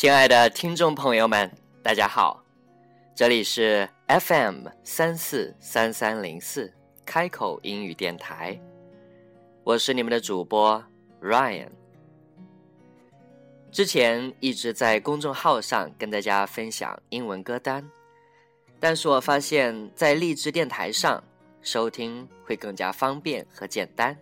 亲爱的听众朋友们，大家好，这里是 FM 三四三三零四开口英语电台，我是你们的主播 Ryan。之前一直在公众号上跟大家分享英文歌单，但是我发现，在励志电台上收听会更加方便和简单，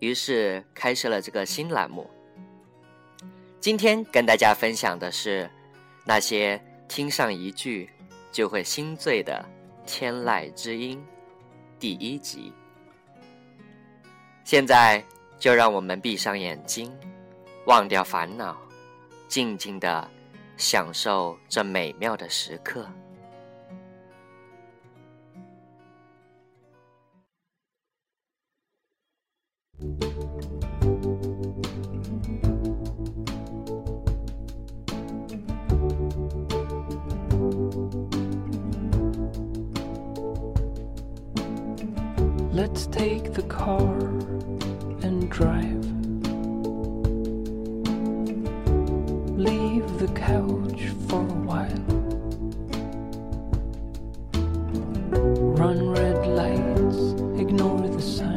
于是开设了这个新栏目。今天跟大家分享的是那些听上一句就会心醉的天籁之音第一集。现在就让我们闭上眼睛，忘掉烦恼，静静的享受这美妙的时刻。Let's take the car and drive. Leave the couch for a while. Run red lights, ignore the signs.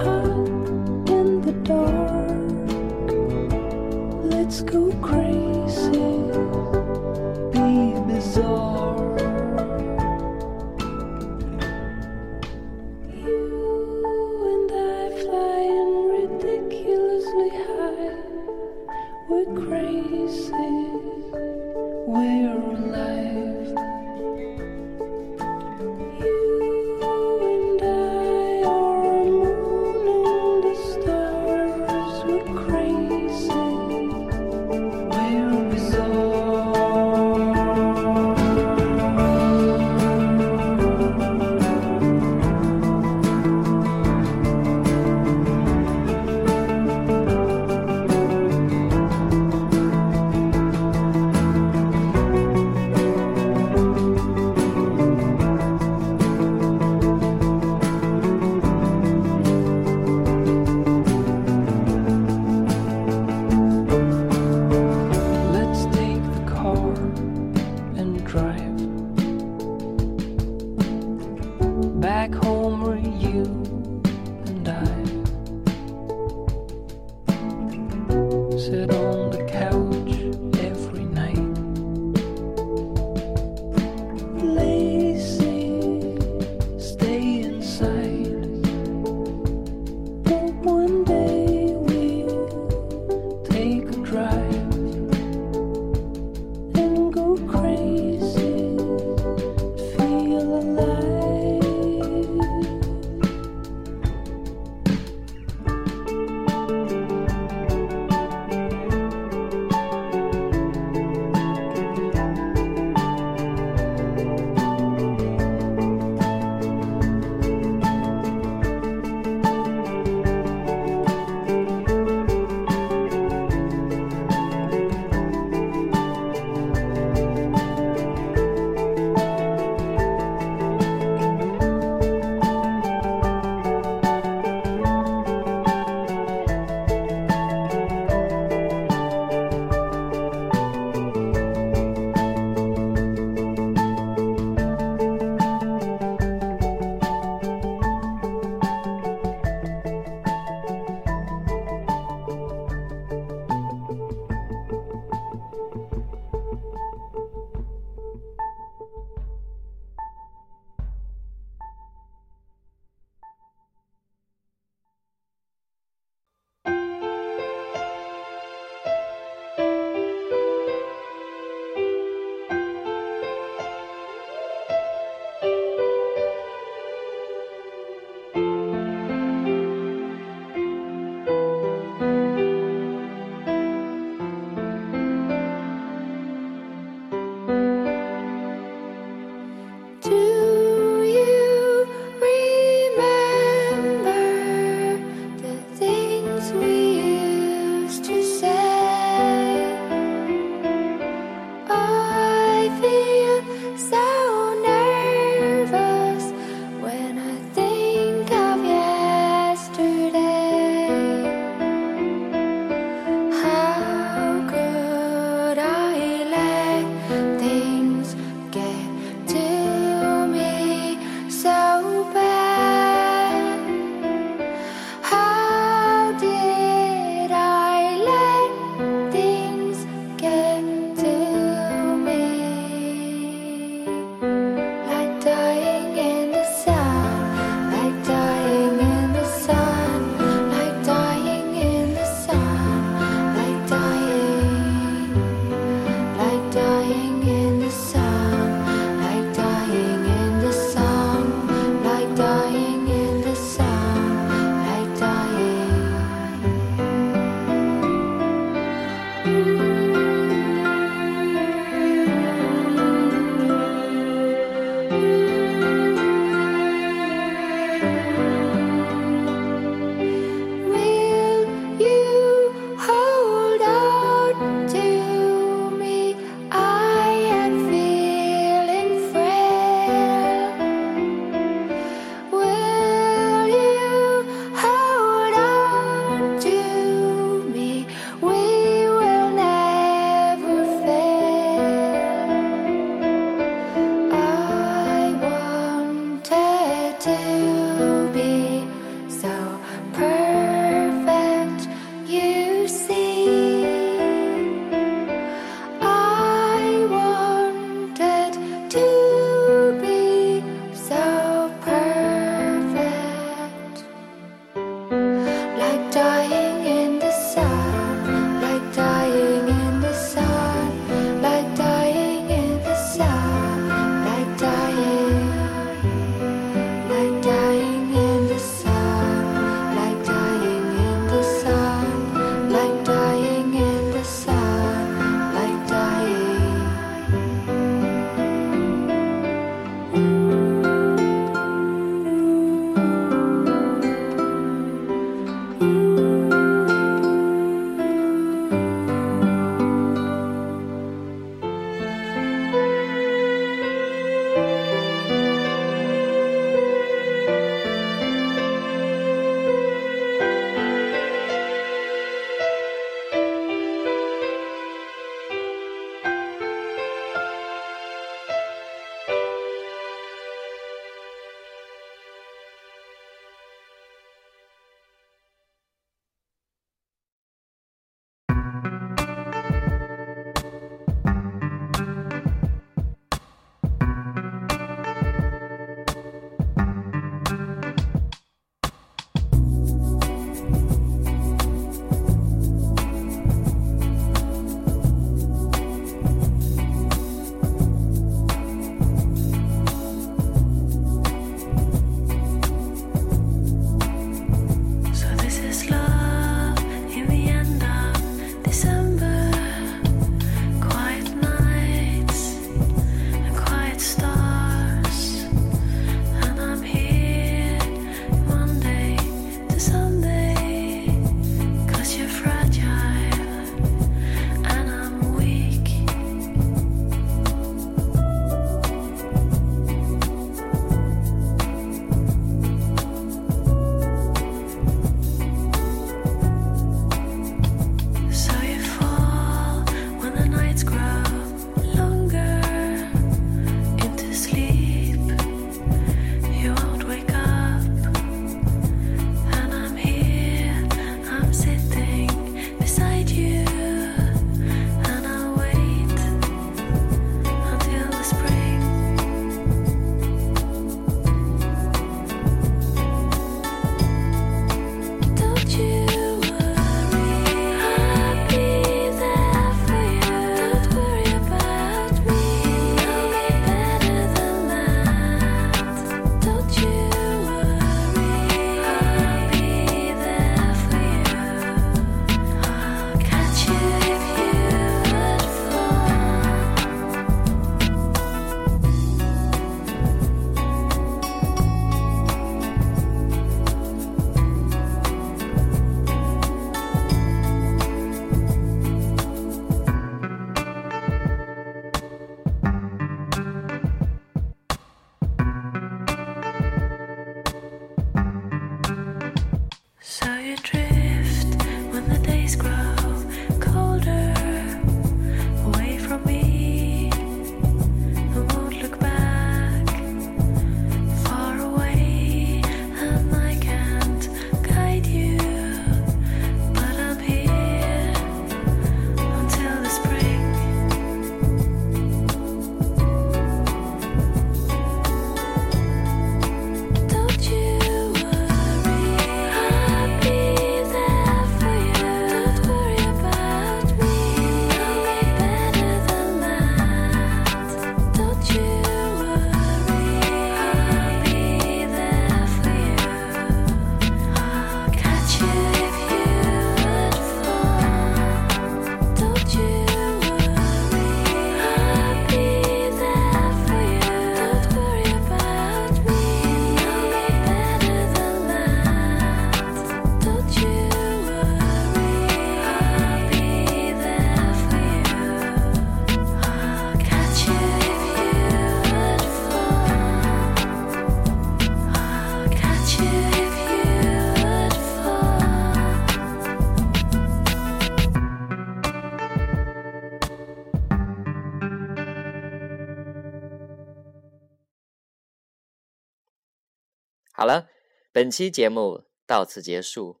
好了，本期节目到此结束，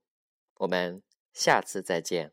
我们下次再见。